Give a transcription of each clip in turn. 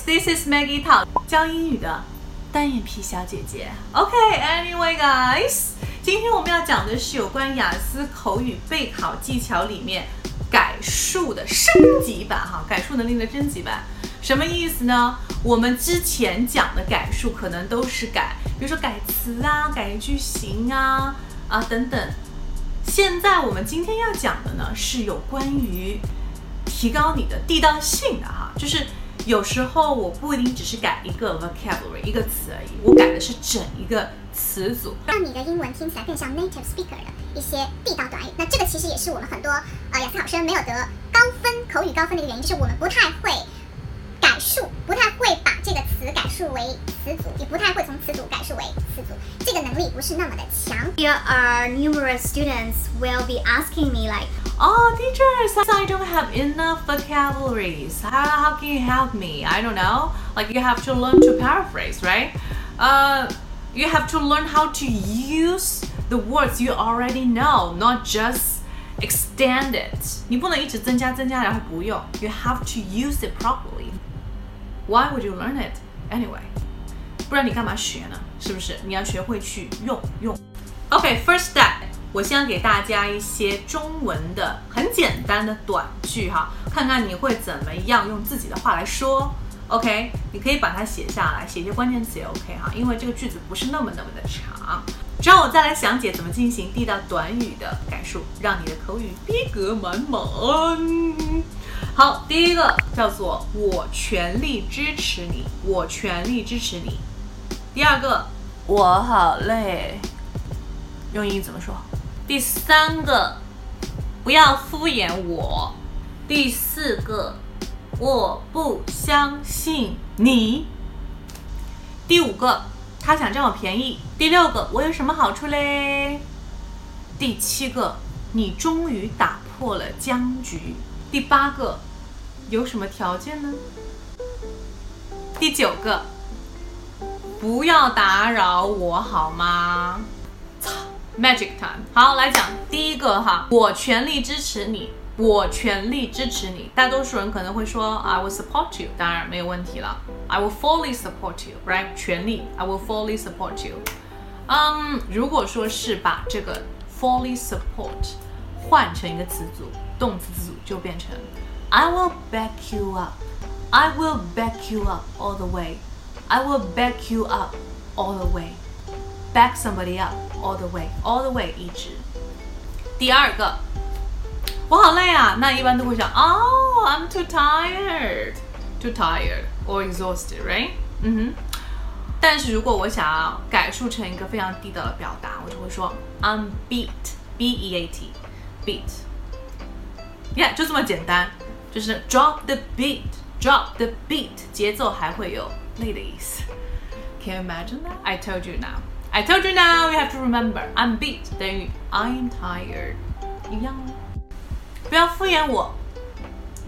this is Maggie Tao，教英语的单眼皮小姐姐。OK，Anyway guys，今天我们要讲的是有关雅思口语备考技巧里面改数的升级版哈，改数能力的升级版。什么意思呢？我们之前讲的改数可能都是改，比如说改词啊、改句型啊啊等等。现在我们今天要讲的呢，是有关于提高你的地道性的哈，就是有时候我不一定只是改一个 vocabulary 一个词而已，我改的是整一个词组，让你的英文听起来更像 native speaker 的一些地道短语。那这个其实也是我们很多呃雅思考生没有得高分口语高分的一个原因，就是我们不太会改述，不太会把这个词改述为词组，也不太会从词组改述为词组，这个能力不是那么的强。Here are numerous students will be asking me like. Oh, teachers, I don't have enough vocabularies. How, how can you help me? I don't know. Like you have to learn to paraphrase, right? Uh, you have to learn how to use the words you already know, not just extend it. 你不能一直增加增加然后不用。You have to use it properly. Why would you learn it anyway? 不然你干嘛学呢？是不是？你要学会去用用。Okay, first step. 我先给大家一些中文的很简单的短句哈，看看你会怎么样用自己的话来说。OK，你可以把它写下来，写一些关键词也 OK 哈，因为这个句子不是那么那么的长。之后我再来详解怎么进行地道短语的改述，让你的口语逼格满满。好，第一个叫做我全力支持你，我全力支持你。第二个，我好累，用英语怎么说？第三个，不要敷衍我。第四个，我不相信你。第五个，他想占我便宜。第六个，我有什么好处嘞？第七个，你终于打破了僵局。第八个，有什么条件呢？第九个，不要打扰我好吗？Magic time，好，来讲第一个哈，我全力支持你，我全力支持你。大多数人可能会说，I will support you，当然没有问题了，I will fully support you，right？全力，I will fully support you。嗯，如果说是把这个 fully support 换成一个词组，动词组就变成 I will back you up，I will back you up all the way，I will back you up all the way。back somebody up all the way, all the way 一直。第二个，我好累啊，那一般都会讲，Oh, I'm too tired, too tired or exhausted, right？嗯哼。但是如果我想要改述成一个非常地道的表达，我就会说 I'm beat, B E A T, beat。Yeah，就这么简单，就是 drop the beat, drop the beat，节奏还会有累的意思。Can you imagine that? I told you now. I told you now, you have to remember. I'm beat 等于 I'm tired，一样吗？不要敷衍我。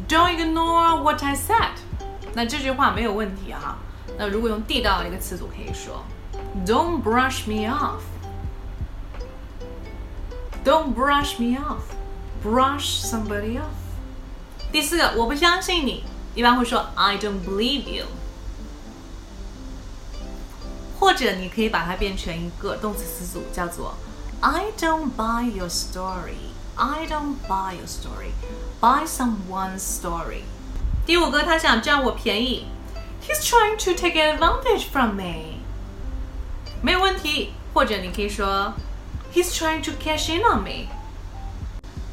Don't ignore what I said。那这句话没有问题哈。那如果用地道的一个词组，可以说 Don't brush me off。Don't brush me off。Brush somebody off。第四个，我不相信你，一般会说 I don't believe you。 或者你可以把它变成一个动词词组，叫做 I don't buy your story. I don't buy your story. Buy someone's story. 第五个，他想占我便宜。He's trying to take advantage from me. 没有问题。或者你可以说 He's trying to cash in on me.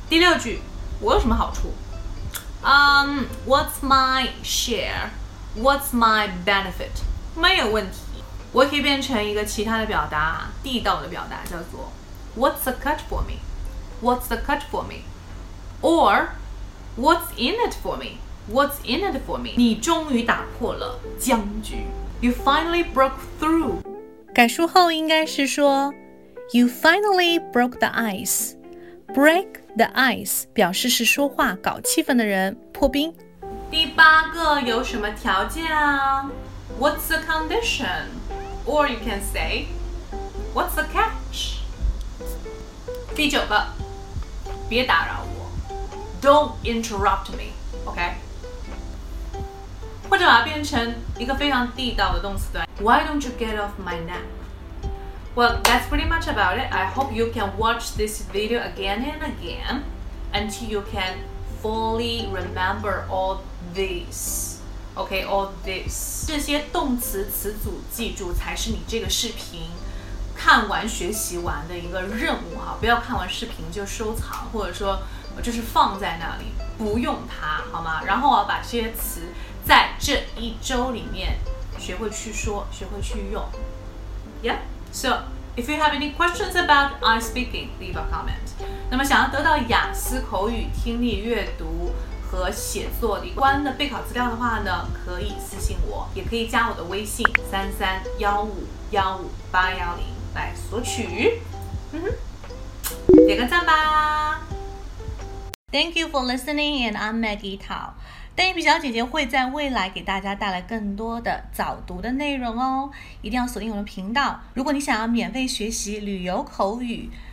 第六句，我有什么好处？嗯、um,，What's my share? What's my benefit? 没有问题。 我可以变成一个其他的表达，地道的表达，叫做 What's the cut for me? What's the cut for me? Or What's in it for me? What's in it for me? 你终于打破了僵局。You finally broke through. 改述后应该是说 You finally broke the ice. Break the ice 表示是说话搞气氛的人，破冰。第八个有什么条件啊？What's the condition? Or you can say, What's the catch? 第九个，别打扰我，Don't interrupt me. OK. 或者把它变成一个非常地道的动词短。Why don't you get off my nap? Well, that's pretty much about it. I hope you can watch this video again and again until you can fully remember all these. OK, all this 这些动词词组记住才是你这个视频看完学习完的一个任务哈。不要看完视频就收藏，或者说就是放在那里不用它好吗？然后我要把这些词在这一周里面学会去说，学会去用。Yeah. So if you have any questions about I speaking, leave a comment. 那么想要得到雅思口语听力阅读和写作的关的备考资料的话呢，可以私信我，也可以加我的微信三三幺五幺五八幺零来索取。嗯哼，点个赞吧。Thank you for listening, and I'm Maggie Tao. 邓一比小姐姐会在未来给大家带来更多的早读的内容哦，一定要锁定我们频道。如果你想要免费学习旅游口语、